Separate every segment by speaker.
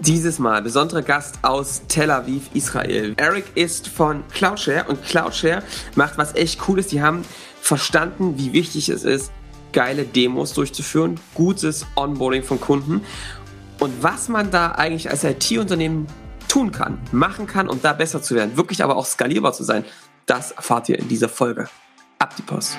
Speaker 1: Dieses Mal besonderer Gast aus Tel Aviv, Israel. Eric ist von Cloudshare und Cloudshare macht was echt Cooles. Die haben verstanden, wie wichtig es ist, geile Demos durchzuführen, gutes Onboarding von Kunden und was man da eigentlich als IT-Unternehmen tun kann, machen kann, um da besser zu werden, wirklich aber auch skalierbar zu sein. Das erfahrt ihr in dieser Folge. Ab die Post.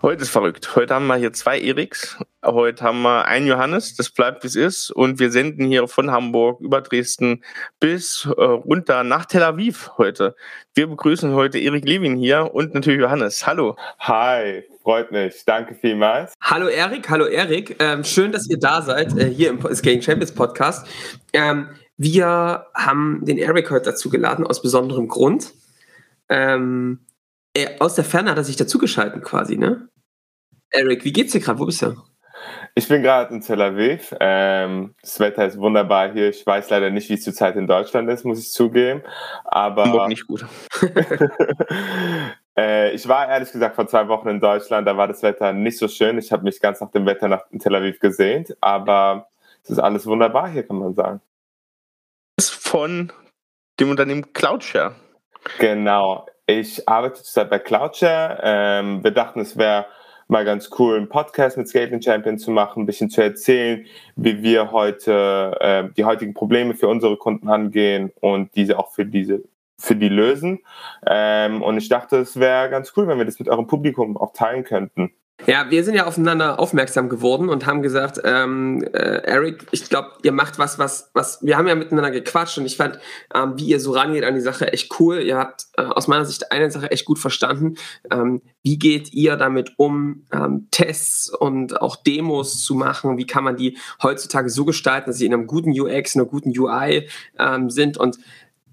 Speaker 2: Heute ist verrückt. Heute haben wir hier zwei Eriks. Heute haben wir einen Johannes, das bleibt wie es ist. Und wir senden hier von Hamburg über Dresden bis äh, runter nach Tel Aviv heute. Wir begrüßen heute Erik Levin hier und natürlich Johannes. Hallo.
Speaker 3: Hi, freut mich. Danke vielmals.
Speaker 1: Hallo Erik, hallo Erik. Ähm, schön, dass ihr da seid, äh, hier im Scaling Champions Podcast. Ähm, wir haben den Erik heute dazu geladen, aus besonderem Grund. Ähm, aus der Ferne hat er sich dazugeschalten quasi, ne? Eric, wie geht's dir gerade? Wo bist du?
Speaker 3: Ich bin gerade in Tel Aviv. Ähm, das Wetter ist wunderbar hier. Ich weiß leider nicht, wie es zurzeit in Deutschland ist, muss ich zugeben. Aber
Speaker 2: Hamburg nicht gut.
Speaker 3: äh, ich war ehrlich gesagt vor zwei Wochen in Deutschland. Da war das Wetter nicht so schön. Ich habe mich ganz nach dem Wetter nach Tel Aviv gesehnt. Aber es ist alles wunderbar hier, kann man sagen.
Speaker 2: Ist von dem Unternehmen Cloudshare.
Speaker 3: Genau. Ich arbeite zurzeit bei Cloudshare. Ähm, wir dachten, es wäre mal ganz cool, einen Podcast mit Skating Champion zu machen, ein bisschen zu erzählen, wie wir heute äh, die heutigen Probleme für unsere Kunden angehen und diese auch für diese für die lösen. Ähm, und ich dachte, es wäre ganz cool, wenn wir das mit eurem Publikum auch teilen könnten.
Speaker 1: Ja, wir sind ja aufeinander aufmerksam geworden und haben gesagt, ähm, äh, Eric, ich glaube, ihr macht was, was, was, wir haben ja miteinander gequatscht und ich fand, ähm, wie ihr so rangeht an die Sache echt cool. Ihr habt äh, aus meiner Sicht eine Sache echt gut verstanden. Ähm, wie geht ihr damit um, ähm, Tests und auch Demos zu machen? Wie kann man die heutzutage so gestalten, dass sie in einem guten UX, in einer guten UI ähm, sind und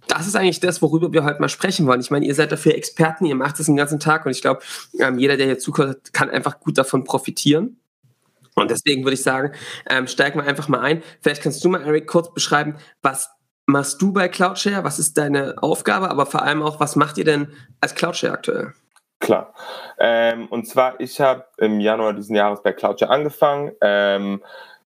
Speaker 1: das ist eigentlich das, worüber wir heute mal sprechen wollen. Ich meine, ihr seid dafür Experten, ihr macht es den ganzen Tag und ich glaube, ähm, jeder, der hier zuhört, kann einfach gut davon profitieren. Und deswegen würde ich sagen, ähm, steigen wir einfach mal ein. Vielleicht kannst du mal, Eric, kurz beschreiben, was machst du bei Cloudshare? Was ist deine Aufgabe? Aber vor allem auch, was macht ihr denn als Cloudshare aktuell?
Speaker 3: Klar. Ähm, und zwar, ich habe im Januar diesen Jahres bei Cloudshare angefangen. Ähm,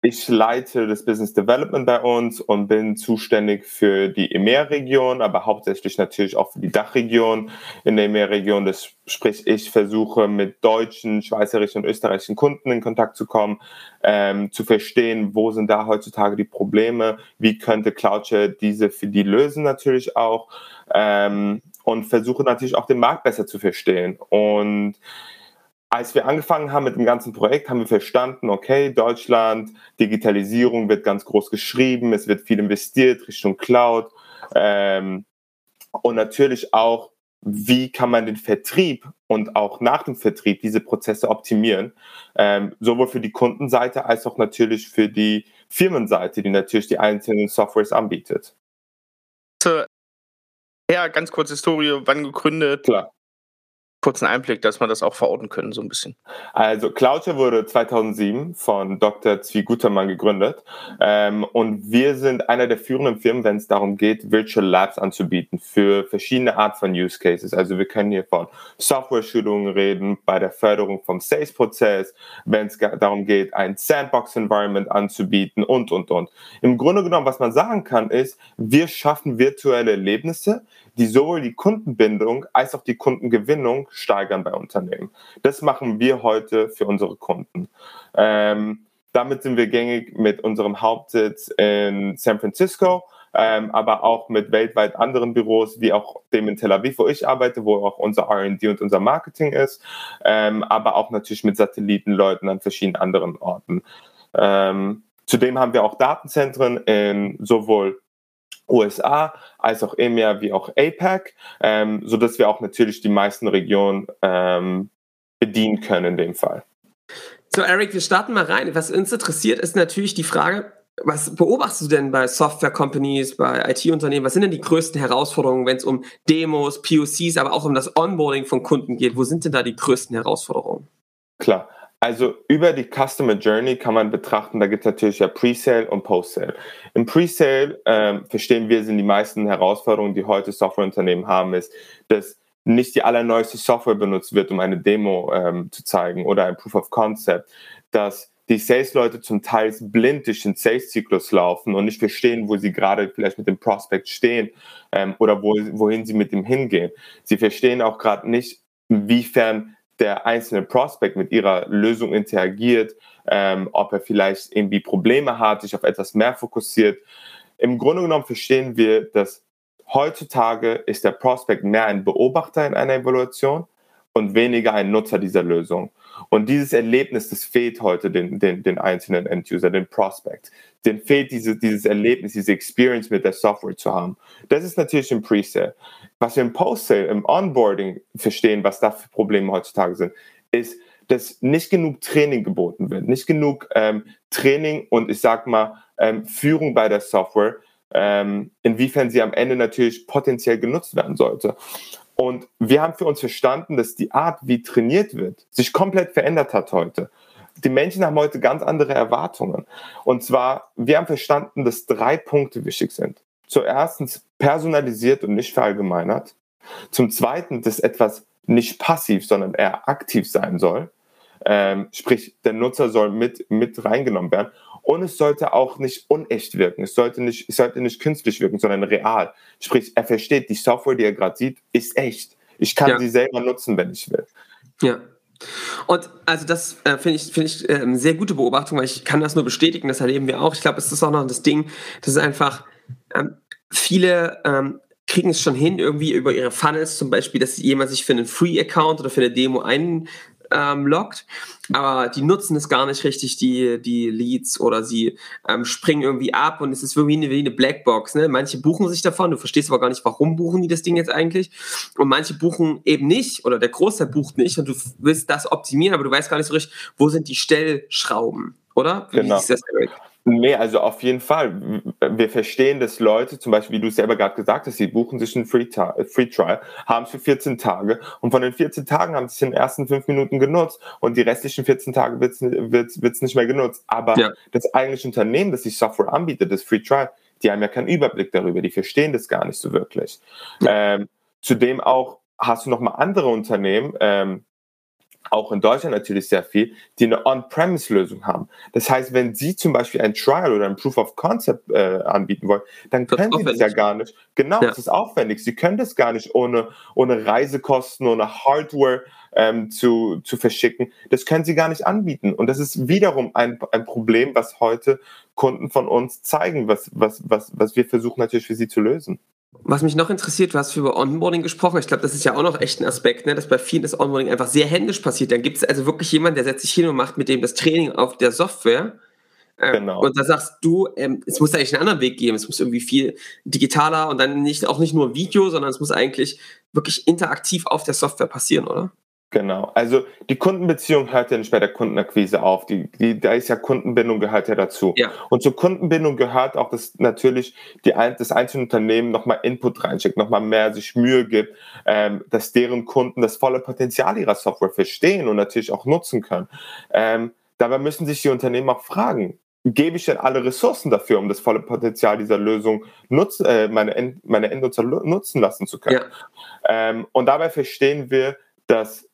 Speaker 3: ich leite das Business Development bei uns und bin zuständig für die EMEA-Region, aber hauptsächlich natürlich auch für die Dachregion in der EMEA-Region. Das sprich, ich versuche mit deutschen, schweizerischen und österreichischen Kunden in Kontakt zu kommen, ähm, zu verstehen, wo sind da heutzutage die Probleme, wie könnte Cloudshare diese für die lösen natürlich auch ähm, und versuche natürlich auch den Markt besser zu verstehen. Und als wir angefangen haben mit dem ganzen Projekt, haben wir verstanden, okay, Deutschland, Digitalisierung wird ganz groß geschrieben, es wird viel investiert Richtung Cloud ähm, und natürlich auch, wie kann man den Vertrieb und auch nach dem Vertrieb diese Prozesse optimieren, ähm, sowohl für die Kundenseite als auch natürlich für die Firmenseite, die natürlich die einzelnen Softwares anbietet.
Speaker 2: Ja, ganz kurze Historie, wann gegründet?
Speaker 3: Klar
Speaker 2: kurzen Einblick, dass wir das auch verorten können, so ein bisschen.
Speaker 3: Also Cloudshare wurde 2007 von Dr. Zvi Gutermann gegründet ähm, und wir sind einer der führenden Firmen, wenn es darum geht, Virtual Labs anzubieten für verschiedene Art von Use Cases. Also wir können hier von Software-Schulungen reden, bei der Förderung vom Sales-Prozess, wenn es darum geht, ein Sandbox-Environment anzubieten und, und, und. Im Grunde genommen, was man sagen kann, ist, wir schaffen virtuelle Erlebnisse, die sowohl die Kundenbindung als auch die Kundengewinnung steigern bei Unternehmen. Das machen wir heute für unsere Kunden. Ähm, damit sind wir gängig mit unserem Hauptsitz in San Francisco, ähm, aber auch mit weltweit anderen Büros, wie auch dem in Tel Aviv, wo ich arbeite, wo auch unser RD und unser Marketing ist, ähm, aber auch natürlich mit Satellitenleuten an verschiedenen anderen Orten. Ähm, zudem haben wir auch Datenzentren in sowohl USA als auch EMEA wie auch APAC, ähm, so wir auch natürlich die meisten Regionen ähm, bedienen können in dem Fall.
Speaker 1: So, Eric, wir starten mal rein. Was uns interessiert, ist natürlich die Frage, was beobachtest du denn bei Software-Companies, bei IT-Unternehmen? Was sind denn die größten Herausforderungen, wenn es um Demos, POCs, aber auch um das Onboarding von Kunden geht? Wo sind denn da die größten Herausforderungen?
Speaker 3: Klar. Also über die Customer Journey kann man betrachten, da gibt es natürlich ja Pre-Sale und Post-Sale. Im Pre-Sale ähm, verstehen wir, sind die meisten Herausforderungen, die heute Softwareunternehmen haben, ist, dass nicht die allerneueste Software benutzt wird, um eine Demo ähm, zu zeigen oder ein Proof of Concept, dass die Sales-Leute zum Teil blind durch den Sales-Zyklus laufen und nicht verstehen, wo sie gerade vielleicht mit dem Prospect stehen ähm, oder wo, wohin sie mit ihm hingehen. Sie verstehen auch gerade nicht, inwiefern der einzelne Prospect mit ihrer Lösung interagiert, ähm, ob er vielleicht irgendwie Probleme hat, sich auf etwas mehr fokussiert. Im Grunde genommen verstehen wir, dass heutzutage ist der Prospect mehr ein Beobachter in einer Evaluation und weniger ein Nutzer dieser Lösung. Und dieses Erlebnis, das fehlt heute den, den, den einzelnen End-User, den Prospect. Den fehlt diese, dieses Erlebnis, diese Experience mit der Software zu haben. Das ist natürlich im Pre-Sale. Was wir im Post-Sale, im Onboarding verstehen, was da für Probleme heutzutage sind, ist, dass nicht genug Training geboten wird, nicht genug ähm, Training und ich sag mal ähm, Führung bei der Software, ähm, inwiefern sie am Ende natürlich potenziell genutzt werden sollte. Und wir haben für uns verstanden, dass die Art, wie trainiert wird, sich komplett verändert hat heute. Die Menschen haben heute ganz andere Erwartungen. Und zwar, wir haben verstanden, dass drei Punkte wichtig sind. Zuerstens personalisiert und nicht verallgemeinert. Zum Zweiten, dass etwas nicht passiv, sondern eher aktiv sein soll. Ähm, sprich, der Nutzer soll mit, mit reingenommen werden. Und es sollte auch nicht unecht wirken. Es sollte nicht, es sollte nicht künstlich wirken, sondern real. Sprich, er versteht, die Software, die er gerade sieht, ist echt. Ich kann ja. sie selber nutzen, wenn ich will.
Speaker 1: Ja. Und also das äh, finde ich, find ich äh, eine sehr gute Beobachtung, weil ich kann das nur bestätigen, das erleben wir auch. Ich glaube, es ist auch noch das Ding, das ist einfach, ähm, viele ähm, kriegen es schon hin, irgendwie über ihre Funnels zum Beispiel, dass jemand sich für einen Free-Account oder für eine Demo ein, ähm, lockt, aber die nutzen es gar nicht richtig, die, die Leads, oder sie ähm, springen irgendwie ab und es ist irgendwie eine, wie eine Blackbox. Ne? Manche buchen sich davon, du verstehst aber gar nicht, warum buchen die das Ding jetzt eigentlich. Und manche buchen eben nicht, oder der Großteil bucht nicht und du willst das optimieren, aber du weißt gar nicht so richtig, wo sind die Stellschrauben, oder?
Speaker 3: Wie genau. Nee, also auf jeden Fall. Wir verstehen, dass Leute, zum Beispiel, wie du selber gerade gesagt hast, sie buchen sich einen Free, Free Trial, haben es für 14 Tage und von den 14 Tagen haben sie es in den ersten fünf Minuten genutzt und die restlichen 14 Tage wird es nicht mehr genutzt. Aber ja. das eigentliche Unternehmen, das sich Software anbietet, das Free Trial, die haben ja keinen Überblick darüber, die verstehen das gar nicht so wirklich. Ja. Ähm, zudem auch hast du nochmal andere Unternehmen, ähm, auch in Deutschland natürlich sehr viel, die eine On-Premise-Lösung haben. Das heißt, wenn Sie zum Beispiel ein Trial oder ein Proof of Concept äh, anbieten wollen, dann das können Sie das ja gar nicht. Genau, ja. das ist aufwendig. Sie können das gar nicht ohne, ohne Reisekosten, ohne Hardware ähm, zu, zu verschicken. Das können Sie gar nicht anbieten. Und das ist wiederum ein, ein Problem, was heute Kunden von uns zeigen, was, was, was, was wir versuchen natürlich für Sie zu lösen.
Speaker 1: Was mich noch interessiert, du hast über Onboarding gesprochen. Ich glaube, das ist ja auch noch echt ein Aspekt, ne, dass bei vielen das Onboarding einfach sehr händisch passiert. Dann gibt es also wirklich jemanden, der setzt sich hin und macht mit dem das Training auf der Software. Ähm, genau. Und da sagst du, ähm, es muss eigentlich einen anderen Weg geben. Es muss irgendwie viel digitaler und dann nicht, auch nicht nur Video, sondern es muss eigentlich wirklich interaktiv auf der Software passieren, oder?
Speaker 3: Genau. Also die Kundenbeziehung hört ja nicht bei der Kundenakquise auf. Die, die, da ist ja Kundenbindung gehört ja dazu. Ja. Und zur Kundenbindung gehört auch, dass natürlich die, das einzelne Unternehmen nochmal Input reinschickt, nochmal mehr sich Mühe gibt, ähm, dass deren Kunden das volle Potenzial ihrer Software verstehen und natürlich auch nutzen können. Ähm, dabei müssen sich die Unternehmen auch fragen, gebe ich denn alle Ressourcen dafür, um das volle Potenzial dieser Lösung nutzen, äh, meine, End, meine Endnutzer nutzen lassen zu können? Ja. Ähm, und dabei verstehen wir, dass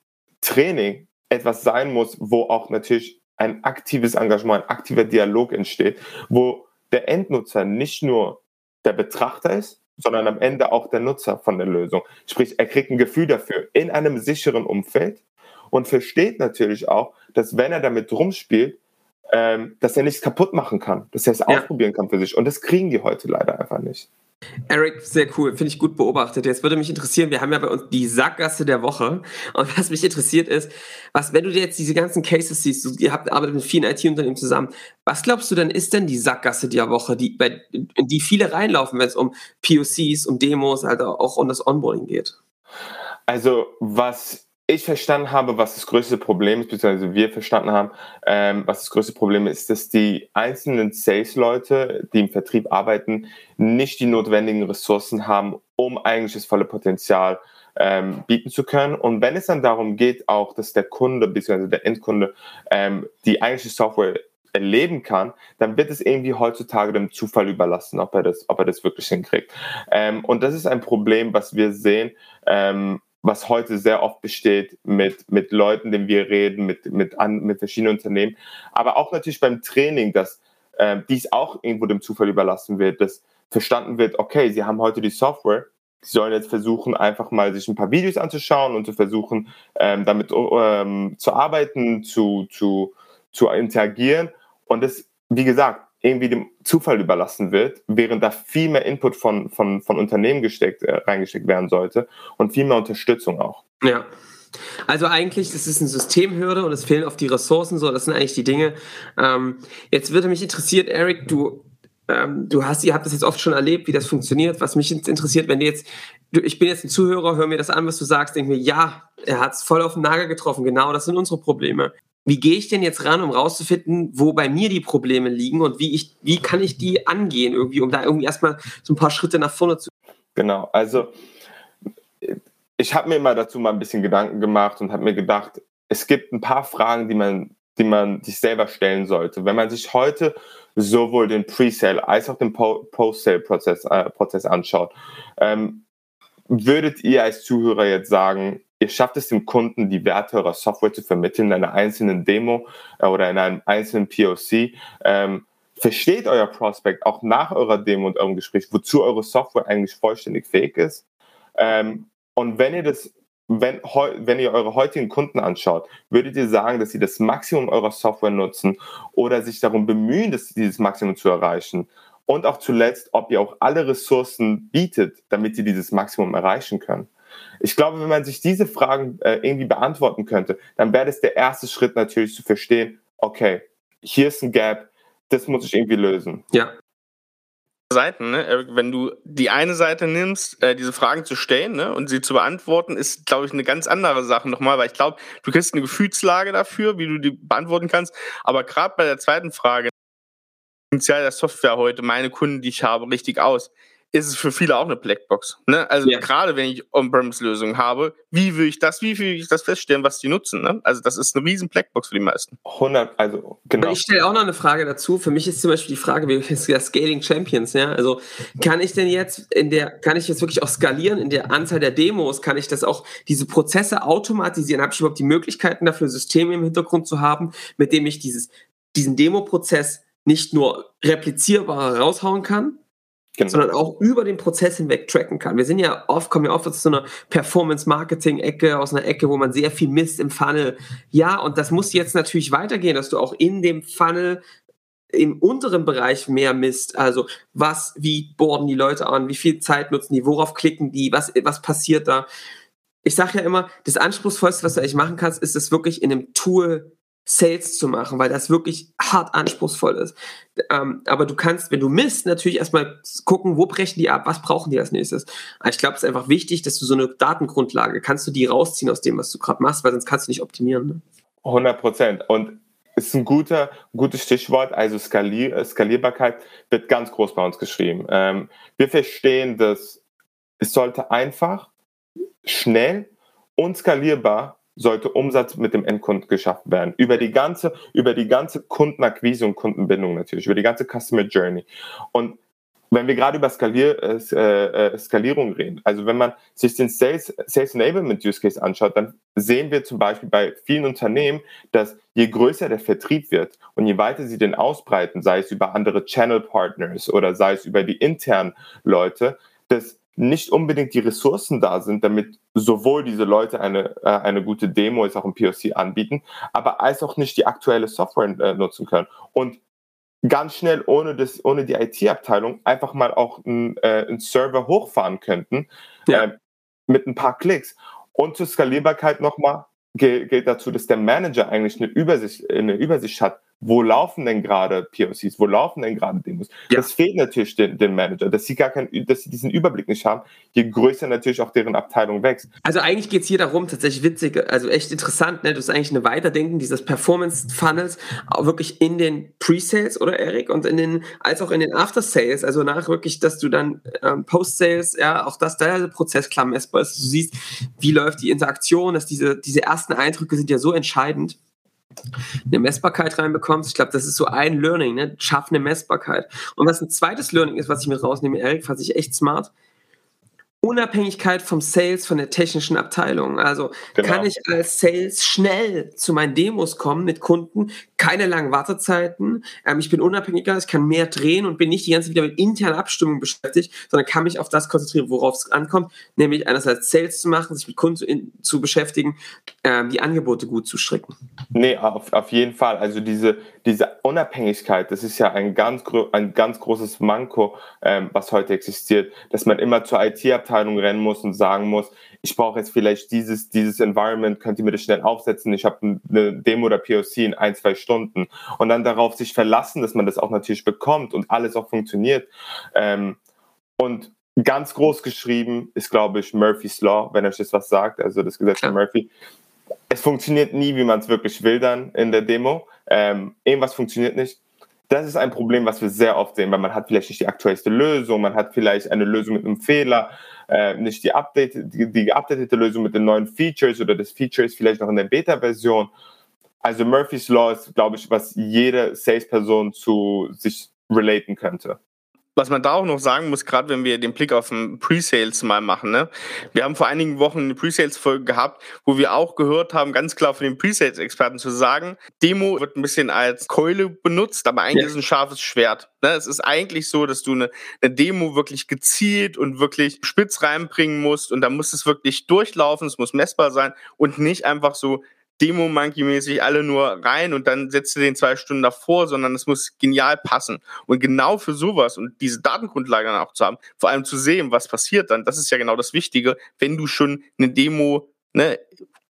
Speaker 3: Training etwas sein muss, wo auch natürlich ein aktives Engagement, ein aktiver Dialog entsteht, wo der Endnutzer nicht nur der Betrachter ist, sondern am Ende auch der Nutzer von der Lösung. Sprich, er kriegt ein Gefühl dafür in einem sicheren Umfeld und versteht natürlich auch, dass wenn er damit rumspielt, ähm, dass er nichts kaputt machen kann, dass er es ja. ausprobieren kann für sich. Und das kriegen die heute leider einfach nicht.
Speaker 1: Eric, sehr cool, finde ich gut beobachtet. Jetzt würde mich interessieren, wir haben ja bei uns die Sackgasse der Woche. Und was mich interessiert ist, was, wenn du dir jetzt diese ganzen Cases siehst, du, ihr habt arbeitet mit vielen IT-Unternehmen zusammen, was glaubst du denn ist denn die Sackgasse der Woche, die, bei, in die viele reinlaufen, wenn es um POCs, um Demos, also auch um das Onboarding geht?
Speaker 3: Also, was ich verstanden habe, was das größte Problem ist, beziehungsweise wir verstanden haben, ähm, was das größte Problem ist, dass die einzelnen Sales-Leute, die im Vertrieb arbeiten, nicht die notwendigen Ressourcen haben, um eigentlich das volle Potenzial ähm, bieten zu können. Und wenn es dann darum geht, auch, dass der Kunde bzw. der Endkunde ähm, die eigentliche Software erleben kann, dann wird es irgendwie heutzutage dem Zufall überlassen, ob er das, ob er das wirklich hinkriegt. Ähm, und das ist ein Problem, was wir sehen, ähm, was heute sehr oft besteht mit, mit Leuten, denen wir reden, mit, mit, an, mit verschiedenen Unternehmen, aber auch natürlich beim Training, dass äh, dies auch irgendwo dem Zufall überlassen wird, dass verstanden wird, okay, sie haben heute die Software, sie sollen jetzt versuchen, einfach mal sich ein paar Videos anzuschauen und zu versuchen, ähm, damit ähm, zu arbeiten, zu, zu, zu interagieren. Und das, wie gesagt, irgendwie dem Zufall überlassen wird, während da viel mehr Input von, von, von Unternehmen gesteckt, äh, reingesteckt werden sollte und viel mehr Unterstützung auch.
Speaker 1: Ja. Also eigentlich, das ist eine Systemhürde und es fehlen oft die Ressourcen, so, das sind eigentlich die Dinge. Ähm, jetzt würde mich interessiert, Eric, du, ähm, du hast, ihr habt das jetzt oft schon erlebt, wie das funktioniert. Was mich interessiert, wenn du jetzt, du, ich bin jetzt ein Zuhörer, hör mir das an, was du sagst, denke mir, ja, er hat es voll auf den Nagel getroffen, genau, das sind unsere Probleme wie gehe ich denn jetzt ran, um rauszufinden, wo bei mir die Probleme liegen und wie ich, wie kann ich die angehen irgendwie, um da irgendwie erstmal so ein paar Schritte nach vorne zu.
Speaker 3: Genau, also ich habe mir mal dazu mal ein bisschen Gedanken gemacht und habe mir gedacht, es gibt ein paar Fragen, die man, die man sich selber stellen sollte. Wenn man sich heute sowohl den Pre-Sale als auch den Post-Sale-Prozess äh, anschaut, ähm, würdet ihr als Zuhörer jetzt sagen, ihr schafft es dem Kunden, die Werte eurer Software zu vermitteln in einer einzelnen Demo äh, oder in einem einzelnen POC. Ähm, versteht euer Prospect auch nach eurer Demo und eurem Gespräch, wozu eure Software eigentlich vollständig fähig ist. Ähm, und wenn ihr das, wenn, wenn ihr eure heutigen Kunden anschaut, würdet ihr sagen, dass sie das Maximum eurer Software nutzen oder sich darum bemühen, das, dieses Maximum zu erreichen? Und auch zuletzt, ob ihr auch alle Ressourcen bietet, damit sie dieses Maximum erreichen können. Ich glaube, wenn man sich diese Fragen äh, irgendwie beantworten könnte, dann wäre das der erste Schritt natürlich zu verstehen, okay, hier ist ein Gap, das muss ich irgendwie lösen.
Speaker 2: Ja. Seiten, ne? wenn du die eine Seite nimmst, äh, diese Fragen zu stellen ne? und sie zu beantworten, ist, glaube ich, eine ganz andere Sache nochmal, weil ich glaube, du kriegst eine Gefühlslage dafür, wie du die beantworten kannst. Aber gerade bei der zweiten Frage, Potenzial der Software heute, meine Kunden, die ich habe, richtig aus ist es für viele auch eine Blackbox. Ne? Also ja. gerade wenn ich On-Premise-Lösungen habe, wie will ich das, wie will ich das feststellen, was die nutzen? Ne? Also das ist eine riesen Blackbox für die meisten.
Speaker 1: 100, also genau. Ich stelle auch noch eine Frage dazu. Für mich ist zum Beispiel die Frage, wie ist ja Scaling Champions, ja? Also kann ich denn jetzt in der, kann ich jetzt wirklich auch skalieren in der Anzahl der Demos? Kann ich das auch, diese Prozesse automatisieren? Habe ich überhaupt die Möglichkeiten dafür, Systeme im Hintergrund zu haben, mit dem ich dieses, diesen Demo-Prozess nicht nur replizierbar raushauen kann, Genau. sondern auch über den Prozess hinweg tracken kann. Wir sind ja oft, kommen ja oft aus so einer Performance-Marketing-Ecke, aus einer Ecke, wo man sehr viel misst im Funnel. Ja, und das muss jetzt natürlich weitergehen, dass du auch in dem Funnel im unteren Bereich mehr misst. Also was, wie boarden die Leute an, wie viel Zeit nutzen die, worauf klicken die, was, was passiert da. Ich sage ja immer, das Anspruchsvollste, was du eigentlich machen kannst, ist es wirklich in einem Tool Sales zu machen, weil das wirklich hart anspruchsvoll ist. Ähm, aber du kannst, wenn du misst, natürlich erstmal gucken, wo brechen die ab, was brauchen die als nächstes. Ich glaube, es ist einfach wichtig, dass du so eine Datengrundlage, kannst du die rausziehen aus dem, was du gerade machst, weil sonst kannst du nicht optimieren. Ne?
Speaker 3: 100 Prozent. Und ist ein guter, gutes Stichwort. Also Skalier Skalierbarkeit wird ganz groß bei uns geschrieben. Ähm, wir verstehen, dass es sollte einfach, schnell und skalierbar sollte Umsatz mit dem Endkunden geschaffen werden. Über die ganze, über die ganze Kundenakquise und Kundenbindung natürlich, über die ganze Customer Journey. Und wenn wir gerade über Skalier, äh, äh, Skalierung reden, also wenn man sich den Sales, Sales Enablement Use Case anschaut, dann sehen wir zum Beispiel bei vielen Unternehmen, dass je größer der Vertrieb wird und je weiter sie den ausbreiten, sei es über andere Channel Partners oder sei es über die internen Leute, dass nicht unbedingt die Ressourcen da sind, damit sowohl diese Leute eine, äh, eine gute Demo als auch ein POC anbieten, aber als auch nicht die aktuelle Software äh, nutzen können. Und ganz schnell ohne, das, ohne die IT-Abteilung einfach mal auch einen, äh, einen Server hochfahren könnten ja. äh, mit ein paar Klicks. Und zur Skalierbarkeit nochmal gilt dazu, dass der Manager eigentlich eine Übersicht, eine Übersicht hat, wo laufen denn gerade POCs, wo laufen denn gerade Demos. Ja. Das fehlt natürlich den, den Manager, dass sie gar keinen, dass sie diesen Überblick nicht haben, je größer natürlich auch deren Abteilung wächst.
Speaker 1: Also eigentlich geht es hier darum, tatsächlich witzig, also echt interessant, ne? du hast eigentlich eine Weiterdenken dieses Performance-Funnels auch wirklich in den Pre-Sales, oder Erik, und in den, als auch in den After-Sales, also nach wirklich, dass du dann ähm, Post-Sales, ja, auch dass da der Prozess klar messbar ist, du siehst, wie läuft die Interaktion, dass diese, diese ersten Eindrücke sind ja so entscheidend eine Messbarkeit reinbekommst. Ich glaube, das ist so ein Learning, ne? Schaff eine Messbarkeit. Und was ein zweites Learning ist, was ich mit rausnehme, Erik, fand ich echt smart. Unabhängigkeit vom Sales, von der technischen Abteilung. Also genau. kann ich als Sales schnell zu meinen Demos kommen mit Kunden, keine langen Wartezeiten. Ähm, ich bin unabhängiger, ich kann mehr drehen und bin nicht die ganze Zeit wieder mit interner Abstimmung beschäftigt, sondern kann mich auf das konzentrieren, worauf es ankommt, nämlich einerseits Sales zu machen, sich mit Kunden zu, in, zu beschäftigen, ähm, die Angebote gut zu stricken.
Speaker 3: Nee, auf, auf jeden Fall. Also diese, diese Unabhängigkeit, das ist ja ein ganz, ein ganz großes Manko, ähm, was heute existiert, dass man immer zur IT-Abteilung Abteilung rennen muss und sagen muss, ich brauche jetzt vielleicht dieses, dieses Environment, könnt ihr mir das schnell aufsetzen, ich habe eine Demo oder POC in ein, zwei Stunden und dann darauf sich verlassen, dass man das auch natürlich bekommt und alles auch funktioniert. Ähm, und ganz groß geschrieben ist, glaube ich, Murphy's Law, wenn euch das was sagt, also das Gesetz von Murphy. Es funktioniert nie, wie man es wirklich will dann in der Demo. Ähm, irgendwas funktioniert nicht das ist ein Problem, was wir sehr oft sehen, weil man hat vielleicht nicht die aktuellste Lösung, man hat vielleicht eine Lösung mit einem Fehler, äh, nicht die, Update, die, die geupdatete Lösung mit den neuen Features oder das Feature ist vielleicht noch in der Beta-Version. Also Murphy's Law ist, glaube ich, was jede Salesperson zu sich relaten könnte.
Speaker 2: Was man da auch noch sagen muss, gerade wenn wir den Blick auf den Pre-Sales mal machen, ne? Wir haben vor einigen Wochen eine Pre-Sales-Folge gehabt, wo wir auch gehört haben, ganz klar von den Pre-Sales-Experten zu sagen, Demo wird ein bisschen als Keule benutzt, aber eigentlich ja. ist es ein scharfes Schwert. Ne? Es ist eigentlich so, dass du eine, eine Demo wirklich gezielt und wirklich spitz reinbringen musst und da muss es wirklich durchlaufen, es muss messbar sein und nicht einfach so Demo-Monkey-mäßig alle nur rein und dann setzt du den zwei Stunden davor, sondern es muss genial passen. Und genau für sowas und diese Datengrundlage dann auch zu haben, vor allem zu sehen, was passiert dann, das ist ja genau das Wichtige, wenn du schon eine Demo ne,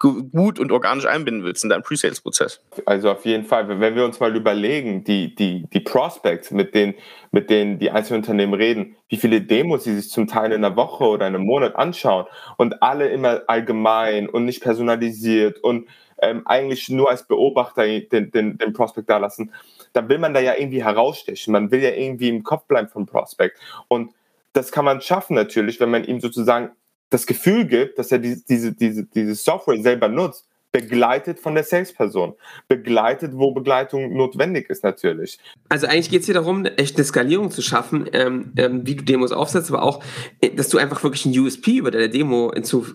Speaker 2: gut und organisch einbinden willst in deinen Pre-Sales-Prozess.
Speaker 3: Also auf jeden Fall, wenn wir uns mal überlegen, die, die, die Prospects, mit denen, mit denen die einzelnen Unternehmen reden, wie viele Demos sie sich zum Teil in einer Woche oder einem Monat anschauen und alle immer allgemein und nicht personalisiert und ähm, eigentlich nur als Beobachter den, den, den Prospect da lassen, dann will man da ja irgendwie herausstechen. Man will ja irgendwie im Kopf bleiben vom Prospect. Und das kann man schaffen natürlich, wenn man ihm sozusagen das Gefühl gibt, dass er diese, diese, diese, diese Software selber nutzt, begleitet von der Salesperson, begleitet, wo Begleitung notwendig ist natürlich.
Speaker 1: Also eigentlich geht es hier darum, echt eine Skalierung zu schaffen, ähm, ähm, wie du Demos aufsetzt, aber auch, äh, dass du einfach wirklich ein USP über der Demo hinzu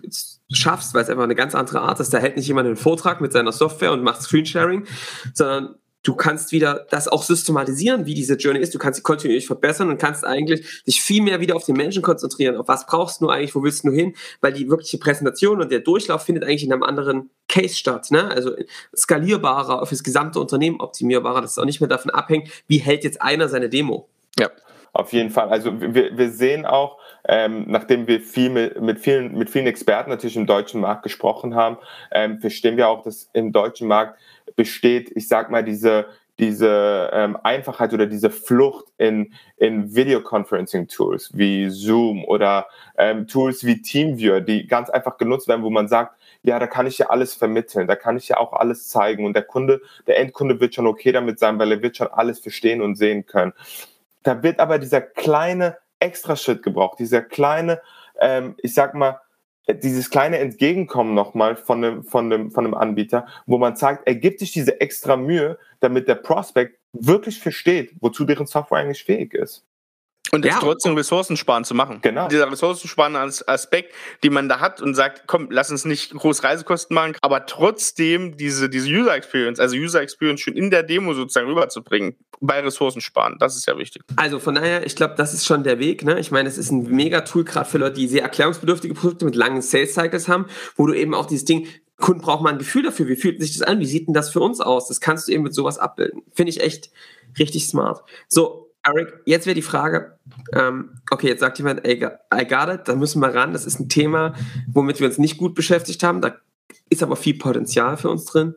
Speaker 1: schaffst, weil es einfach eine ganz andere Art ist. Da hält nicht jemand einen Vortrag mit seiner Software und macht Screensharing, sondern du kannst wieder das auch systematisieren, wie diese Journey ist. Du kannst sie kontinuierlich verbessern und kannst eigentlich dich viel mehr wieder auf den Menschen konzentrieren. Auf was brauchst du eigentlich? Wo willst du hin? Weil die wirkliche Präsentation und der Durchlauf findet eigentlich in einem anderen Case statt. Ne? Also skalierbarer, fürs gesamte Unternehmen optimierbarer, dass es auch nicht mehr davon abhängt, wie hält jetzt einer seine Demo.
Speaker 3: Ja. Auf jeden Fall. Also wir, wir sehen auch, ähm, nachdem wir viel mit, mit, vielen, mit vielen Experten natürlich im deutschen Markt gesprochen haben, ähm, verstehen wir auch, dass im deutschen Markt besteht, ich sag mal, diese, diese ähm, Einfachheit oder diese Flucht in, in Videoconferencing-Tools wie Zoom oder ähm, Tools wie TeamViewer, die ganz einfach genutzt werden, wo man sagt, ja, da kann ich ja alles vermitteln, da kann ich ja auch alles zeigen und der Kunde, der Endkunde wird schon okay damit sein, weil er wird schon alles verstehen und sehen können. Da wird aber dieser kleine Extraschritt gebraucht, dieser kleine, ähm, ich sag mal, dieses kleine Entgegenkommen nochmal von dem, von, dem, von dem Anbieter, wo man sagt, er gibt sich diese extra Mühe, damit der Prospect wirklich versteht, wozu deren Software eigentlich fähig ist.
Speaker 2: Und das ja. trotzdem ressourcensparend zu machen.
Speaker 3: Genau.
Speaker 2: Dieser ressourcensparende Aspekt, den man da hat und sagt, komm, lass uns nicht groß Reisekosten machen, aber trotzdem diese, diese User Experience, also User Experience schon in der Demo sozusagen rüberzubringen, bei Ressourcensparen, das ist ja wichtig.
Speaker 1: Also von daher, ich glaube, das ist schon der Weg. Ne? Ich meine, es ist ein Mega-Tool, gerade für Leute, die sehr erklärungsbedürftige Produkte mit langen Sales-Cycles haben, wo du eben auch dieses Ding, Kunden brauchen mal ein Gefühl dafür, wie fühlt sich das an, wie sieht denn das für uns aus? Das kannst du eben mit sowas abbilden. Finde ich echt richtig smart. So, Eric, jetzt wäre die Frage, ähm, okay, jetzt sagt jemand, ey, I got it, da müssen wir ran. Das ist ein Thema, womit wir uns nicht gut beschäftigt haben. Da ist aber viel Potenzial für uns drin.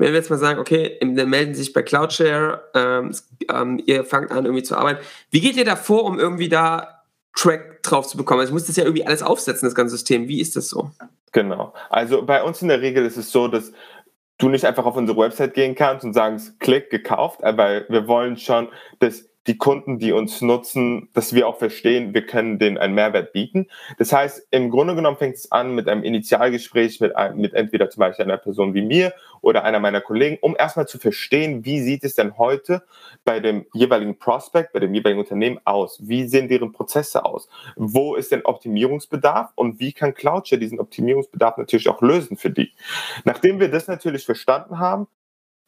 Speaker 1: wenn wir jetzt mal sagen, okay, dann melden Sie sich bei Cloudshare, ähm, ähm, ihr fangt an irgendwie zu arbeiten. Wie geht ihr da vor, um irgendwie da Track drauf zu bekommen? Also ich muss das ja irgendwie alles aufsetzen, das ganze System. Wie ist das so?
Speaker 3: Genau. Also bei uns in der Regel ist es so, dass du nicht einfach auf unsere Website gehen kannst und sagst, klick, gekauft, aber wir wollen schon, dass die Kunden, die uns nutzen, dass wir auch verstehen, wir können denen einen Mehrwert bieten. Das heißt, im Grunde genommen fängt es an mit einem Initialgespräch mit, einem, mit entweder zum Beispiel einer Person wie mir oder einer meiner Kollegen, um erstmal zu verstehen, wie sieht es denn heute bei dem jeweiligen Prospect, bei dem jeweiligen Unternehmen aus? Wie sehen deren Prozesse aus? Wo ist denn Optimierungsbedarf und wie kann Cloudshare diesen Optimierungsbedarf natürlich auch lösen für die? Nachdem wir das natürlich verstanden haben,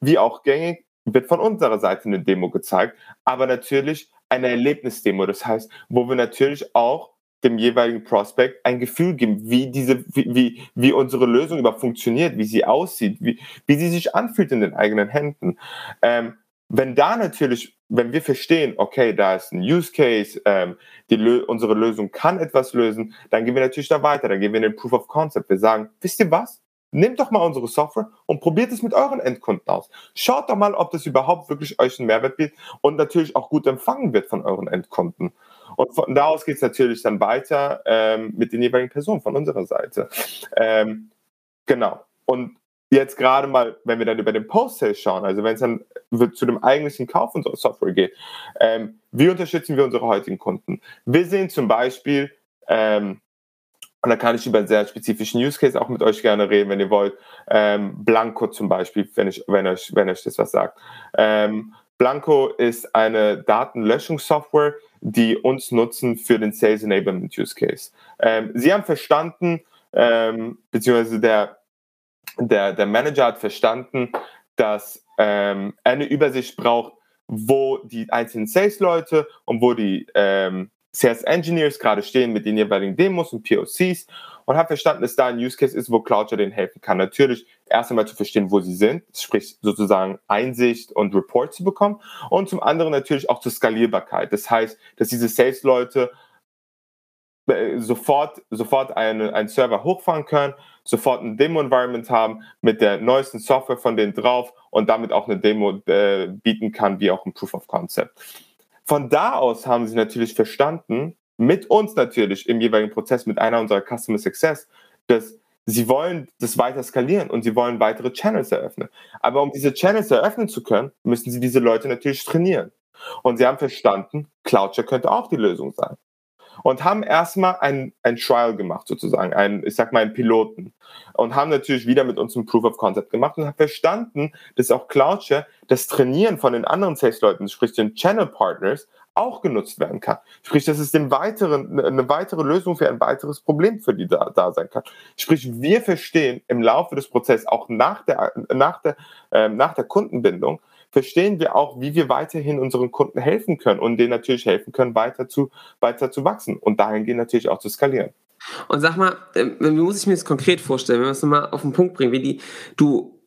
Speaker 3: wie auch gängig, wird von unserer Seite eine Demo gezeigt, aber natürlich eine Erlebnisdemo. Das heißt, wo wir natürlich auch dem jeweiligen Prospect ein Gefühl geben, wie diese, wie, wie, wie unsere Lösung überhaupt funktioniert, wie sie aussieht, wie, wie sie sich anfühlt in den eigenen Händen. Ähm, wenn da natürlich, wenn wir verstehen, okay, da ist ein Use Case, ähm, die, unsere Lösung kann etwas lösen, dann gehen wir natürlich da weiter, dann gehen wir in den Proof of Concept. Wir sagen, wisst ihr was? Nehmt doch mal unsere Software und probiert es mit euren Endkunden aus. Schaut doch mal, ob das überhaupt wirklich euch einen Mehrwert bietet und natürlich auch gut empfangen wird von euren Endkunden. Und von da aus geht es natürlich dann weiter ähm, mit den jeweiligen Personen von unserer Seite. Ähm, genau. Und jetzt gerade mal, wenn wir dann über den Post-Sale schauen, also wenn es dann zu dem eigentlichen Kauf unserer Software geht, ähm, wie unterstützen wir unsere heutigen Kunden? Wir sehen zum Beispiel, ähm, und da kann ich über einen sehr spezifischen Use Case auch mit euch gerne reden, wenn ihr wollt. Ähm, Blanco zum Beispiel, wenn, ich, wenn, euch, wenn euch das was sagt. Ähm, Blanco ist eine Datenlöschungssoftware, die uns nutzen für den Sales Enablement Use Case. Ähm, sie haben verstanden, ähm, beziehungsweise der, der, der Manager hat verstanden, dass ähm, eine Übersicht braucht, wo die einzelnen Sales-Leute und wo die ähm, Sales Engineers gerade stehen mit den jeweiligen Demos und POCs und habe verstanden, dass da ein Use Case ist, wo Cloudshare denen helfen kann. Natürlich erst einmal zu verstehen, wo sie sind, sprich sozusagen Einsicht und Report zu bekommen und zum anderen natürlich auch zur Skalierbarkeit. Das heißt, dass diese Sales-Leute äh, sofort, sofort eine, einen Server hochfahren können, sofort ein Demo-Environment haben mit der neuesten Software von denen drauf und damit auch eine Demo äh, bieten kann, wie auch ein Proof of Concept. Von da aus haben sie natürlich verstanden, mit uns natürlich im jeweiligen Prozess, mit einer unserer Customer Success, dass sie wollen das weiter skalieren und sie wollen weitere Channels eröffnen. Aber um diese Channels eröffnen zu können, müssen sie diese Leute natürlich trainieren. Und sie haben verstanden, Cloudshare könnte auch die Lösung sein und haben erstmal ein, ein Trial gemacht, sozusagen, ein, ich sag mal, einen Piloten. Und haben natürlich wieder mit uns ein Proof of Concept gemacht und haben verstanden, dass auch Cloudshare das Trainieren von den anderen Sales-Leuten, sprich den Channel Partners, auch genutzt werden kann. Sprich, dass es den weiteren, eine weitere Lösung für ein weiteres Problem für die da, da sein kann. Sprich, wir verstehen im Laufe des Prozesses, auch nach der, nach der, äh, nach der Kundenbindung, verstehen wir auch, wie wir weiterhin unseren Kunden helfen können und denen natürlich helfen können, weiter zu, weiter zu wachsen und dahingehend natürlich auch zu skalieren.
Speaker 1: Und sag mal, ähm, wie muss ich mir das konkret vorstellen, wenn wir es nochmal auf den Punkt bringen, wie die, du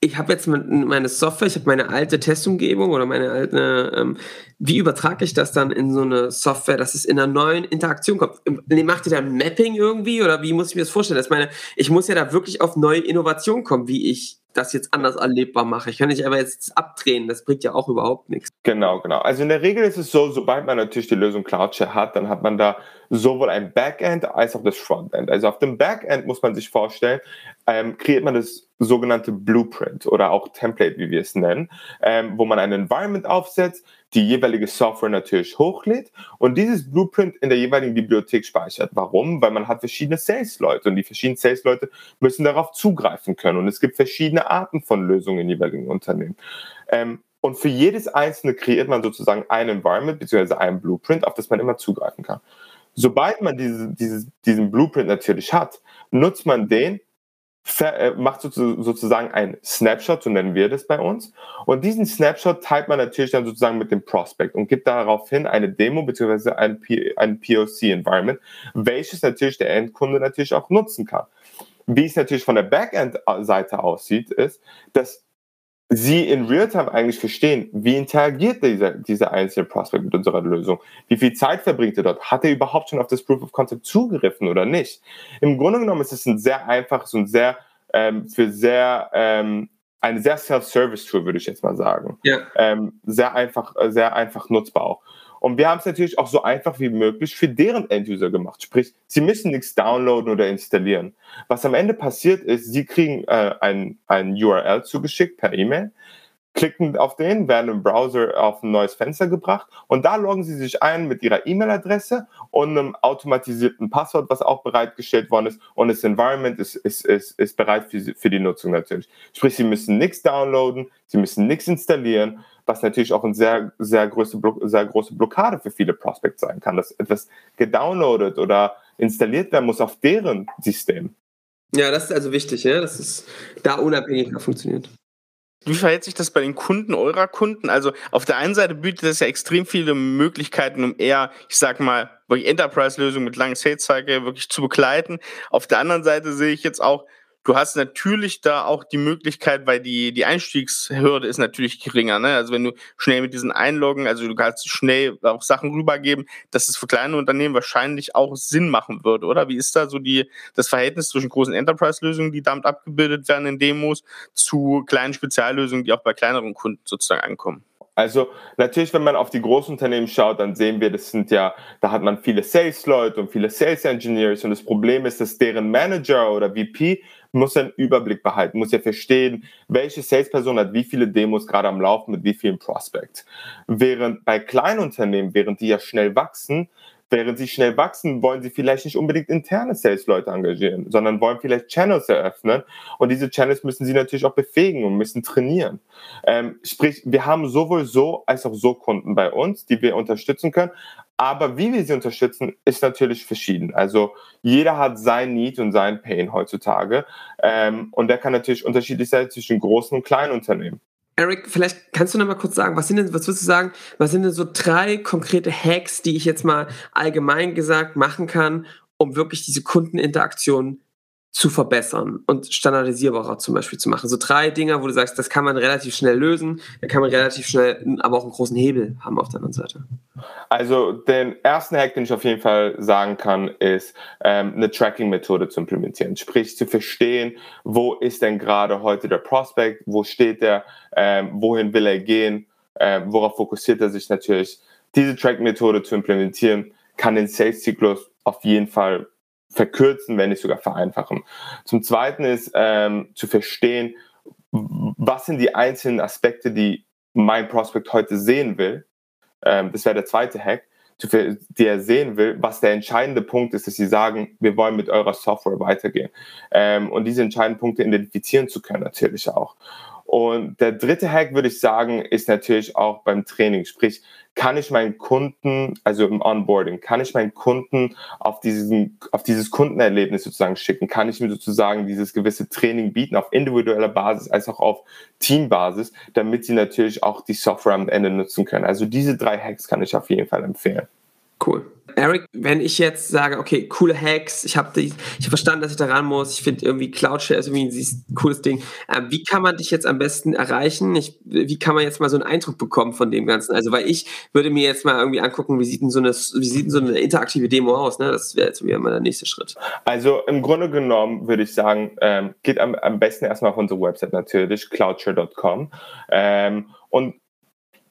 Speaker 1: ich habe jetzt meine Software, ich habe meine alte Testumgebung oder meine alte, ähm, wie übertrage ich das dann in so eine Software, dass es in einer neuen Interaktion kommt? Macht ihr da Mapping irgendwie oder wie muss ich mir das vorstellen? Das meine, ich muss ja da wirklich auf neue Innovationen kommen, wie ich das jetzt anders erlebbar mache. Ich kann nicht aber jetzt abdrehen, das bringt ja auch überhaupt nichts.
Speaker 3: Genau, genau. Also in der Regel ist es so, sobald man natürlich die Lösung Cloudshare hat, dann hat man da sowohl ein Backend als auch das Frontend. Also auf dem Backend muss man sich vorstellen, ähm, kreiert man das sogenannte Blueprint oder auch Template, wie wir es nennen, ähm, wo man ein Environment aufsetzt, die jeweilige Software natürlich hochlädt und dieses Blueprint in der jeweiligen Bibliothek speichert. Warum? Weil man hat verschiedene Sales-Leute und die verschiedenen Sales-Leute müssen darauf zugreifen können und es gibt verschiedene Arten von Lösungen in jeweiligen Unternehmen. Ähm, und für jedes einzelne kreiert man sozusagen ein Environment bzw. ein Blueprint, auf das man immer zugreifen kann. Sobald man diese, diese, diesen Blueprint natürlich hat, nutzt man den macht sozusagen ein Snapshot, so nennen wir das bei uns. Und diesen Snapshot teilt man natürlich dann sozusagen mit dem Prospect und gibt daraufhin eine Demo bzw. ein, ein POC-Environment, welches natürlich der Endkunde natürlich auch nutzen kann. Wie es natürlich von der Backend-Seite aussieht, ist, dass sie in Realtime eigentlich verstehen, wie interagiert dieser, dieser einzelne Prospect mit unserer Lösung? Wie viel Zeit verbringt er dort? Hat er überhaupt schon auf das Proof of Concept zugegriffen oder nicht? Im Grunde genommen ist es ein sehr einfaches und sehr ähm, für sehr ähm, ein sehr Self-Service-Tool, würde ich jetzt mal sagen.
Speaker 1: Ja.
Speaker 3: Ähm, sehr einfach, äh, sehr einfach nutzbar auch. Und wir haben es natürlich auch so einfach wie möglich für deren End-User gemacht. Sprich, sie müssen nichts downloaden oder installieren. Was am Ende passiert ist, sie kriegen äh, ein, ein URL zugeschickt per E-Mail klicken auf den, werden im Browser auf ein neues Fenster gebracht und da loggen Sie sich ein mit Ihrer E-Mail-Adresse und einem automatisierten Passwort, was auch bereitgestellt worden ist und das Environment ist, ist, ist, ist bereit für, für die Nutzung natürlich. Sprich, Sie müssen nichts downloaden, Sie müssen nichts installieren, was natürlich auch eine sehr, sehr, große, sehr große Blockade für viele Prospects sein kann, dass etwas gedownloadet oder installiert werden muss auf deren System.
Speaker 1: Ja, das ist also wichtig, ja, dass es da unabhängiger funktioniert.
Speaker 2: Wie verhält sich das bei den Kunden eurer Kunden? Also auf der einen Seite bietet es ja extrem viele Möglichkeiten, um eher, ich sag mal, wirklich Enterprise-Lösungen mit langen Sales-Cycle wirklich zu begleiten. Auf der anderen Seite sehe ich jetzt auch Du hast natürlich da auch die Möglichkeit, weil die, die Einstiegshürde ist natürlich geringer. Ne? Also wenn du schnell mit diesen Einloggen, also du kannst schnell auch Sachen rübergeben, dass es für kleine Unternehmen wahrscheinlich auch Sinn machen würde, oder? Wie ist da so die, das Verhältnis zwischen großen Enterprise-Lösungen, die damit abgebildet werden in Demos, zu kleinen Speziallösungen, die auch bei kleineren Kunden sozusagen ankommen?
Speaker 3: Also natürlich, wenn man auf die großen Unternehmen schaut, dann sehen wir, das sind ja, da hat man viele Sales-Leute und viele Sales-Engineers und das Problem ist, dass deren Manager oder VP muss einen Überblick behalten, muss ja verstehen, welche Salesperson hat wie viele Demos gerade am Laufen mit wie vielen Prospects. Während bei Kleinunternehmen, während die ja schnell wachsen, Während sie schnell wachsen, wollen sie vielleicht nicht unbedingt interne Sales-Leute engagieren, sondern wollen vielleicht Channels eröffnen. Und diese Channels müssen sie natürlich auch befähigen und müssen trainieren. Ähm, sprich, wir haben sowohl so als auch so Kunden bei uns, die wir unterstützen können. Aber wie wir sie unterstützen, ist natürlich verschieden. Also jeder hat sein Need und sein Pain heutzutage. Ähm, und der kann natürlich unterschiedlich sein zwischen großen und kleinen Unternehmen.
Speaker 1: Eric, vielleicht kannst du noch mal kurz sagen, was sind denn, was würdest du sagen, was sind denn so drei konkrete Hacks, die ich jetzt mal allgemein gesagt machen kann, um wirklich diese Kundeninteraktion zu verbessern und standardisierbarer zum Beispiel zu machen. So drei Dinge, wo du sagst, das kann man relativ schnell lösen, da kann man relativ schnell aber auch einen großen Hebel haben auf der anderen Seite.
Speaker 3: Also den ersten Hack, den ich auf jeden Fall sagen kann, ist ähm, eine Tracking-Methode zu implementieren. Sprich zu verstehen, wo ist denn gerade heute der Prospect, wo steht er, ähm, wohin will er gehen, ähm, worauf fokussiert er sich natürlich. Diese Tracking-Methode zu implementieren, kann den Sales-Zyklus auf jeden Fall verkürzen, wenn nicht sogar vereinfachen. Zum Zweiten ist ähm, zu verstehen, was sind die einzelnen Aspekte, die mein Prospect heute sehen will. Ähm, das wäre der zweite Hack, die er sehen will, was der entscheidende Punkt ist, dass sie sagen, wir wollen mit eurer Software weitergehen. Ähm, und diese entscheidenden Punkte identifizieren zu können natürlich auch. Und der dritte Hack, würde ich sagen, ist natürlich auch beim Training. Sprich, kann ich meinen Kunden, also im Onboarding, kann ich meinen Kunden auf, diesen, auf dieses Kundenerlebnis sozusagen schicken? Kann ich mir sozusagen dieses gewisse Training bieten auf individueller Basis als auch auf Teambasis, damit sie natürlich auch die Software am Ende nutzen können? Also diese drei Hacks kann ich auf jeden Fall empfehlen.
Speaker 1: Cool. Eric, wenn ich jetzt sage, okay, coole Hacks, ich habe hab verstanden, dass ich da ran muss, ich finde irgendwie Cloudshare ist irgendwie ein cooles Ding. Äh, wie kann man dich jetzt am besten erreichen? Ich, wie kann man jetzt mal so einen Eindruck bekommen von dem Ganzen? Also, weil ich würde mir jetzt mal irgendwie angucken, wie sieht denn so eine, wie sieht denn so eine interaktive Demo aus? Ne? Das wäre jetzt wieder mal der nächste Schritt.
Speaker 3: Also im Grunde genommen würde ich sagen, ähm, geht am, am besten erstmal auf unsere Website natürlich, cloudshare.com. Ähm, und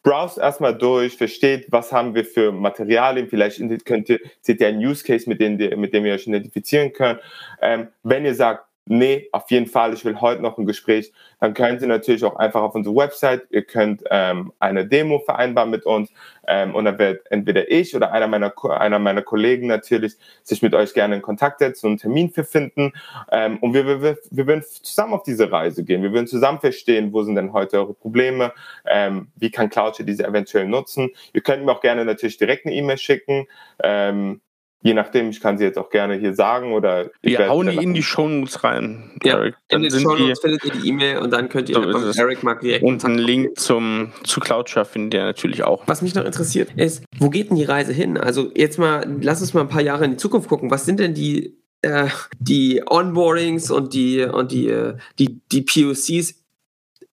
Speaker 3: browst erstmal durch, versteht, was haben wir für Materialien, vielleicht könnt ihr, seht ihr einen Use Case, mit dem, mit dem ihr euch identifizieren könnt. Ähm, wenn ihr sagt, nee, auf jeden Fall, ich will heute noch ein Gespräch, dann können Sie natürlich auch einfach auf unsere Website, ihr könnt ähm, eine Demo vereinbaren mit uns. Ähm, und dann wird entweder ich oder einer meiner, einer meiner Kollegen natürlich sich mit euch gerne in Kontakt setzen und einen Termin für finden. Ähm, und wir, wir, wir, würden zusammen auf diese Reise gehen. Wir würden zusammen verstehen, wo sind denn heute eure Probleme, ähm, wie kann Cloudshare diese eventuell nutzen. Ihr könnt mir auch gerne natürlich direkt eine E-Mail schicken, ähm, je nachdem, ich kann sie jetzt auch gerne hier sagen oder
Speaker 2: Wir hauen die in die Shownotes rein.
Speaker 1: Ja, Eric. Dann in den Shownotes findet ihr die E-Mail und dann könnt ihr so beim Eric mal direkt
Speaker 2: Und einen Link zum, zu Cloudshare findet ihr natürlich auch.
Speaker 1: Was mich noch interessiert ist, wo geht denn die Reise hin? Also jetzt mal, lass uns mal ein paar Jahre in die Zukunft gucken. Was sind denn die, äh, die Onboardings und die, und die, äh, die, die POCs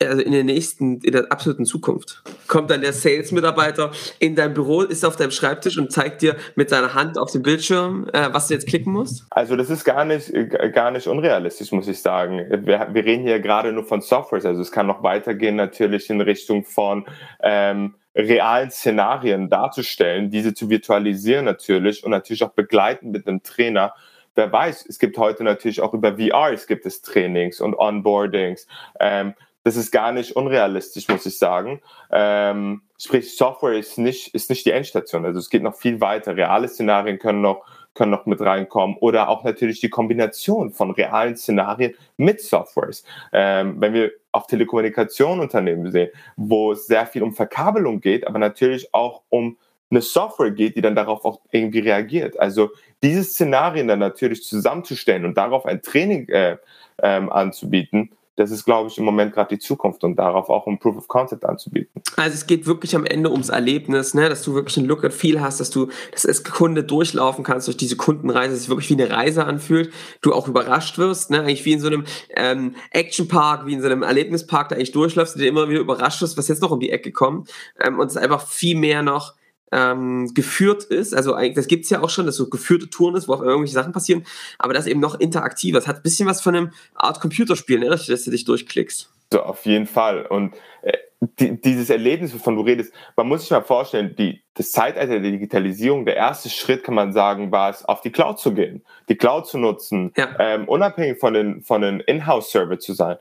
Speaker 1: also in der nächsten, in der absoluten Zukunft. Kommt dann der Sales-Mitarbeiter in dein Büro, ist auf deinem Schreibtisch und zeigt dir mit seiner Hand auf dem Bildschirm, äh, was du jetzt klicken musst?
Speaker 3: Also das ist gar nicht, gar nicht unrealistisch, muss ich sagen. Wir, wir reden hier gerade nur von Softwares, also es kann noch weitergehen natürlich in Richtung von ähm, realen Szenarien darzustellen, diese zu virtualisieren natürlich und natürlich auch begleiten mit einem Trainer. Wer weiß, es gibt heute natürlich auch über VR, es gibt es Trainings und Onboardings. Ähm, das ist gar nicht unrealistisch, muss ich sagen. Ähm, sprich, Software ist nicht, ist nicht die Endstation. Also es geht noch viel weiter. Reale Szenarien können noch, können noch mit reinkommen oder auch natürlich die Kombination von realen Szenarien mit Softwares. Ähm, wenn wir auf Telekommunikationunternehmen sehen, wo es sehr viel um Verkabelung geht, aber natürlich auch um eine Software geht, die dann darauf auch irgendwie reagiert. Also diese Szenarien dann natürlich zusammenzustellen und darauf ein Training äh, ähm, anzubieten, das ist, glaube ich, im Moment gerade die Zukunft und darauf auch ein Proof of Concept anzubieten.
Speaker 1: Also es geht wirklich am Ende ums Erlebnis, ne? dass du wirklich ein Look and Feel hast, dass du das als Kunde durchlaufen kannst durch diese Kundenreise, dass es wirklich wie eine Reise anfühlt, du auch überrascht wirst, ne? eigentlich wie in so einem ähm, Actionpark, wie in so einem Erlebnispark, da eigentlich durchläufst, du dir immer wieder überrascht wirst, was jetzt noch um die Ecke kommt ähm, und es einfach viel mehr noch ähm, geführt ist. Also eigentlich, das gibt's ja auch schon, dass so geführte Touren ist, wo auch irgendwelche Sachen passieren, aber das eben noch interaktiver. Es hat ein bisschen was von einem Art Computerspiel, ne? dass du dich durchklickst.
Speaker 3: So, auf jeden Fall. Und äh, die, dieses Erlebnis, wovon du redest, man muss sich mal vorstellen, die, das Zeitalter der Digitalisierung, der erste Schritt, kann man sagen, war es, auf die Cloud zu gehen, die Cloud zu nutzen, ja. ähm, unabhängig von den, von den Inhouse-Server zu sein.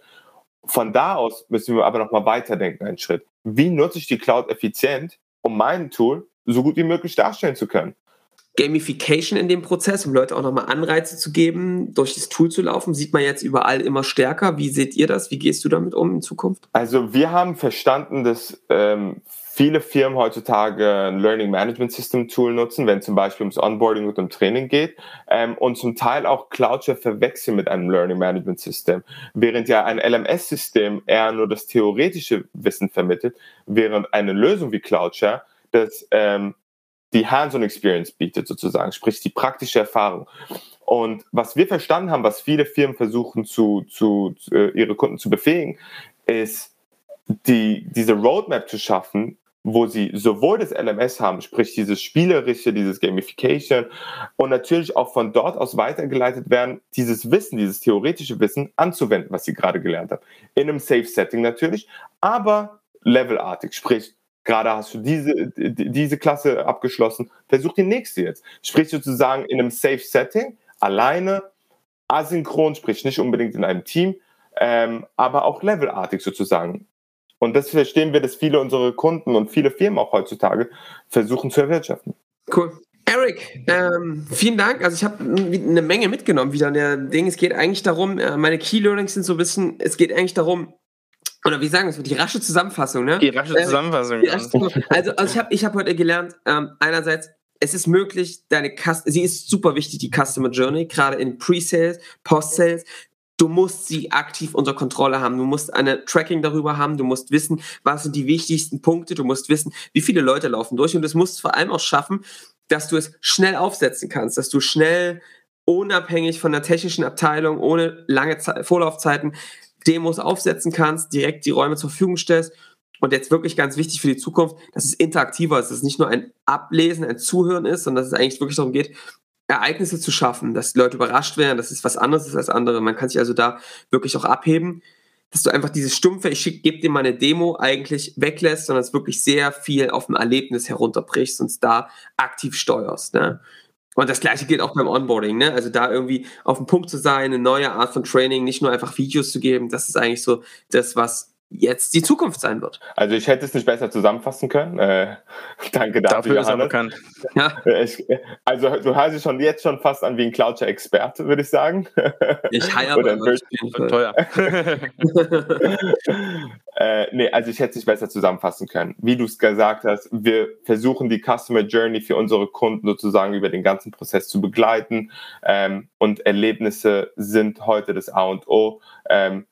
Speaker 3: Von da aus müssen wir aber nochmal weiterdenken, einen Schritt. Wie nutze ich die Cloud effizient, um mein Tool so gut wie möglich darstellen zu können.
Speaker 1: Gamification in dem Prozess, um Leute auch nochmal Anreize zu geben, durch das Tool zu laufen, sieht man jetzt überall immer stärker. Wie seht ihr das? Wie gehst du damit um in Zukunft?
Speaker 3: Also wir haben verstanden, dass ähm, viele Firmen heutzutage ein Learning Management System Tool nutzen, wenn zum Beispiel ums Onboarding und um Training geht ähm, und zum Teil auch Cloudshare verwechseln mit einem Learning Management System, während ja ein LMS-System eher nur das theoretische Wissen vermittelt, während eine Lösung wie Cloudshare das ähm, die Hands-on-Experience bietet, sozusagen, sprich die praktische Erfahrung. Und was wir verstanden haben, was viele Firmen versuchen zu, zu, zu äh, ihre Kunden zu befähigen, ist die, diese Roadmap zu schaffen, wo sie sowohl das LMS haben, sprich dieses Spielerische, dieses Gamification und natürlich auch von dort aus weitergeleitet werden, dieses Wissen, dieses theoretische Wissen anzuwenden, was sie gerade gelernt haben. In einem Safe Setting natürlich, aber levelartig, sprich Gerade hast du diese, diese Klasse abgeschlossen, versuch die nächste jetzt. Sprich sozusagen in einem Safe Setting, alleine, asynchron, sprich nicht unbedingt in einem Team, ähm, aber auch levelartig sozusagen. Und das verstehen wir, dass viele unserer Kunden und viele Firmen auch heutzutage versuchen zu erwirtschaften.
Speaker 1: Cool. Eric, ähm, vielen Dank. Also ich habe eine Menge mitgenommen wieder. Der Ding, es geht eigentlich darum, äh, meine Key Learnings sind so ein bisschen, es geht eigentlich darum, oder wie sagen wir es, die rasche Zusammenfassung, ne?
Speaker 2: Die rasche äh, Zusammenfassung. Die rasche Zusammenfassung.
Speaker 1: Also, also ich habe ich hab heute gelernt, ähm, einerseits, es ist möglich, deine Cust sie ist super wichtig, die Customer Journey, gerade in Pre-Sales, Post-Sales. Du musst sie aktiv unter Kontrolle haben. Du musst eine Tracking darüber haben. Du musst wissen, was sind die wichtigsten Punkte. Du musst wissen, wie viele Leute laufen durch. Und das musst du vor allem auch schaffen, dass du es schnell aufsetzen kannst, dass du schnell unabhängig von der technischen Abteilung, ohne lange Ze Vorlaufzeiten, Demos aufsetzen kannst, direkt die Räume zur Verfügung stellst. Und jetzt wirklich ganz wichtig für die Zukunft, dass es interaktiver ist, dass es nicht nur ein Ablesen, ein Zuhören ist, sondern dass es eigentlich wirklich darum geht, Ereignisse zu schaffen, dass die Leute überrascht werden, dass es was anderes ist als andere. Man kann sich also da wirklich auch abheben, dass du einfach dieses stumpfe, ich gebe dir mal eine Demo eigentlich weglässt, sondern es wirklich sehr viel auf ein Erlebnis herunterbrichst und es da aktiv steuerst. Ne? Und das gleiche gilt auch beim Onboarding, ne? Also da irgendwie auf dem Punkt zu sein, eine neue Art von Training, nicht nur einfach Videos zu geben, das ist eigentlich so das, was jetzt die Zukunft sein wird.
Speaker 3: Also ich hätte es nicht besser zusammenfassen können. Äh, danke dafür. Dafür ist er bekannt. Ja. Ich, also du hörst dich schon jetzt schon fast an wie ein Cloudshare-Experte, würde ich sagen.
Speaker 1: Ich heiere Oder ein teuer.
Speaker 3: äh, nee, also ich hätte es nicht besser zusammenfassen können. Wie du es gesagt hast, wir versuchen die Customer Journey für unsere Kunden sozusagen über den ganzen Prozess zu begleiten ähm, und Erlebnisse sind heute das A und O. Ähm,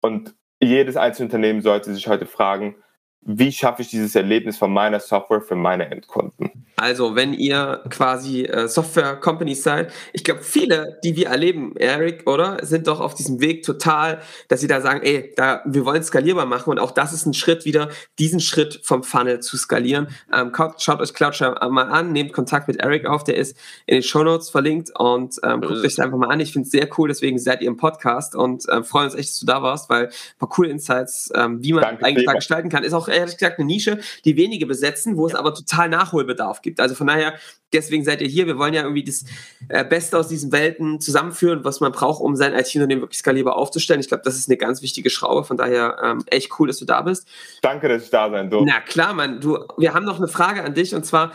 Speaker 3: und jedes einzelne Unternehmen sollte sich heute fragen, wie schaffe ich dieses Erlebnis von meiner Software für meine Endkunden?
Speaker 1: Also, wenn ihr quasi äh, Software-Companies seid, ich glaube, viele, die wir erleben, Eric, oder, sind doch auf diesem Weg total, dass sie da sagen, ey, da, wir wollen skalierbar machen und auch das ist ein Schritt wieder, diesen Schritt vom Funnel zu skalieren. Ähm, schaut euch Cloudshare mal an, nehmt Kontakt mit Eric auf, der ist in den Show Notes verlinkt und ähm, guckt euch das einfach mal an. Ich finde es sehr cool, deswegen seid ihr im Podcast und äh, freuen uns echt, dass du da warst, weil ein paar coole Insights, ähm, wie man Danke eigentlich da gestalten kann, ist auch ehrlich gesagt eine Nische, die wenige besetzen, wo es aber total Nachholbedarf gibt. Also von daher, deswegen seid ihr hier. Wir wollen ja irgendwie das äh, Beste aus diesen Welten zusammenführen, was man braucht, um sein IT-Unternehmen wirklich skalierbar aufzustellen. Ich glaube, das ist eine ganz wichtige Schraube. Von daher ähm, echt cool, dass du da bist.
Speaker 3: Danke, dass ich da sein durfte.
Speaker 1: Na klar, Mann. Du, wir haben noch eine Frage an dich und zwar,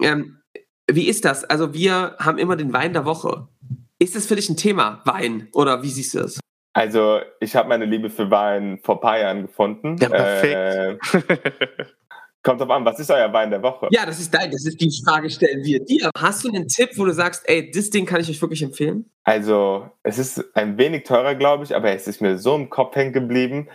Speaker 1: ähm, wie ist das? Also wir haben immer den Wein der Woche. Ist das für dich ein Thema, Wein? Oder wie siehst du das?
Speaker 3: Also, ich habe meine Liebe für Wein vor ein paar Jahren gefunden.
Speaker 2: Ja, perfekt.
Speaker 3: Äh, Kommt drauf an, was ist euer Wein der Woche?
Speaker 1: Ja, das ist dein, das ist die Frage, stellen wir dir. Hast du einen Tipp, wo du sagst, ey, das Ding kann ich euch wirklich empfehlen?
Speaker 3: Also, es ist ein wenig teurer, glaube ich, aber es ist mir so im Kopf hängen geblieben.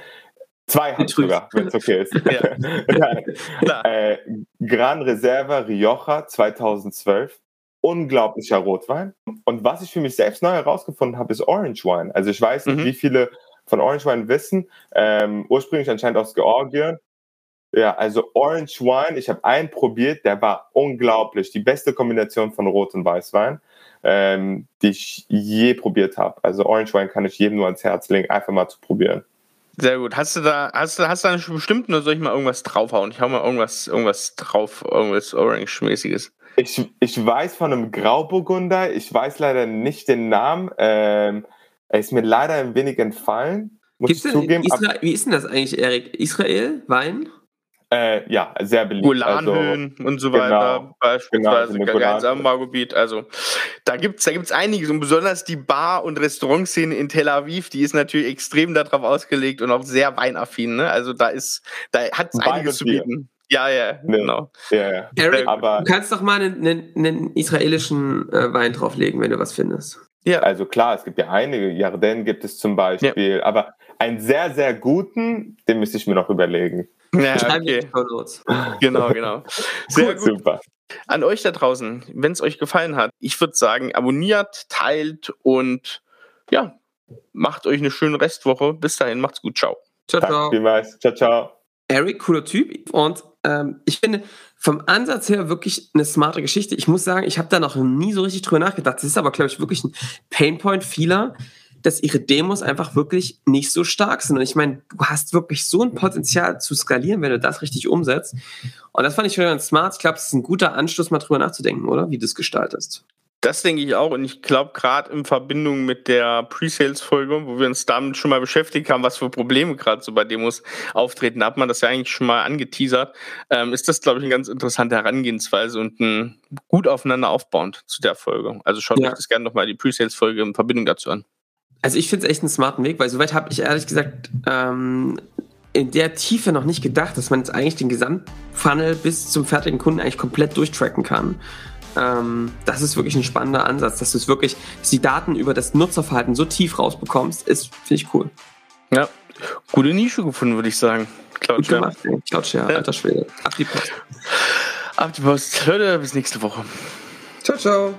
Speaker 3: Zwei hat sogar, wenn es okay ist. ja. äh, Gran Reserva Rioja 2012. Unglaublicher Rotwein. Und was ich für mich selbst neu herausgefunden habe, ist Orange Wine. Also ich weiß nicht, mhm. wie viele von Orange Wine wissen. Ähm, ursprünglich anscheinend aus Georgien ja, also Orange Wine, ich habe einen probiert, der war unglaublich. Die beste Kombination von Rot und Weißwein, ähm, die ich je probiert habe. Also Orange Wine kann ich jedem nur ans Herz legen, einfach mal zu probieren.
Speaker 2: Sehr gut. Hast du da, hast du, hast du da bestimmt oder soll ich mal irgendwas draufhauen? Ich hau mal irgendwas, irgendwas drauf, irgendwas Orange-mäßiges.
Speaker 3: Ich, ich weiß von einem Grauburgunder, ich weiß leider nicht den Namen. Ähm, er ist mir leider ein wenig entfallen.
Speaker 1: Muss Gibt's ich zugeben. Israel, wie ist denn das eigentlich, Erik? Israel? Wein?
Speaker 3: Äh, ja, sehr beliebt.
Speaker 2: Golanhöhen also, und so weiter, genau, beispielsweise genau, ganz am Also da gibt es da gibt's einiges und besonders die Bar- und Restaurantszene in Tel Aviv, die ist natürlich extrem darauf ausgelegt und auch sehr weinaffin. Ne? Also da ist, da hat es einiges zu bieten. Ja, ja, nee. genau.
Speaker 1: Ja, ja. Eric, Aber, du kannst doch mal einen, einen, einen israelischen äh, Wein drauflegen, wenn du was findest.
Speaker 3: Ja. Also klar, es gibt ja einige. Yarden gibt es zum Beispiel. Ja. Aber einen sehr, sehr guten, den müsste ich mir noch überlegen.
Speaker 2: Ja, okay. Genau, genau. Sehr gut. Super. An euch da draußen, wenn es euch gefallen hat, ich würde sagen, abonniert, teilt und ja, macht euch eine schöne Restwoche. Bis dahin, macht's gut. Ciao.
Speaker 3: Ciao, ciao. Vielmals. Ciao, ciao.
Speaker 1: Eric, cooler Typ. Und ähm, ich finde vom Ansatz her wirklich eine smarte Geschichte. Ich muss sagen, ich habe da noch nie so richtig drüber nachgedacht. Das ist aber, glaube ich, wirklich ein Painpoint vieler, dass ihre Demos einfach wirklich nicht so stark sind. Und ich meine, du hast wirklich so ein Potenzial zu skalieren, wenn du das richtig umsetzt. Und das fand ich schon ganz smart. Ich glaube, es ist ein guter Anschluss, mal drüber nachzudenken, oder? Wie du es gestaltest.
Speaker 2: Das denke ich auch. Und ich glaube, gerade in Verbindung mit der Pre-Sales-Folge, wo wir uns damit schon mal beschäftigt haben, was für Probleme gerade so bei Demos auftreten, hat man das ja eigentlich schon mal angeteasert, ähm, ist das, glaube ich, eine ganz interessante Herangehensweise und ein gut aufeinander aufbauend zu der Folge. Also schaut ja. euch das gerne nochmal die Pre-Sales-Folge in Verbindung dazu an.
Speaker 1: Also ich finde es echt einen smarten Weg, weil soweit habe ich ehrlich gesagt ähm, in der Tiefe noch nicht gedacht, dass man jetzt eigentlich den Gesamtfunnel bis zum fertigen Kunden eigentlich komplett durchtracken kann. Ähm, das ist wirklich ein spannender Ansatz, dass du es wirklich, dass die Daten über das Nutzerverhalten so tief rausbekommst, ist, finde ich cool.
Speaker 2: Ja, gute Nische gefunden, würde ich sagen.
Speaker 1: Cloud Gut gemacht, Cloud ja. alter Schwede. Ab die Post.
Speaker 2: Ab die Post. Leute, bis nächste Woche.
Speaker 1: Ciao, ciao.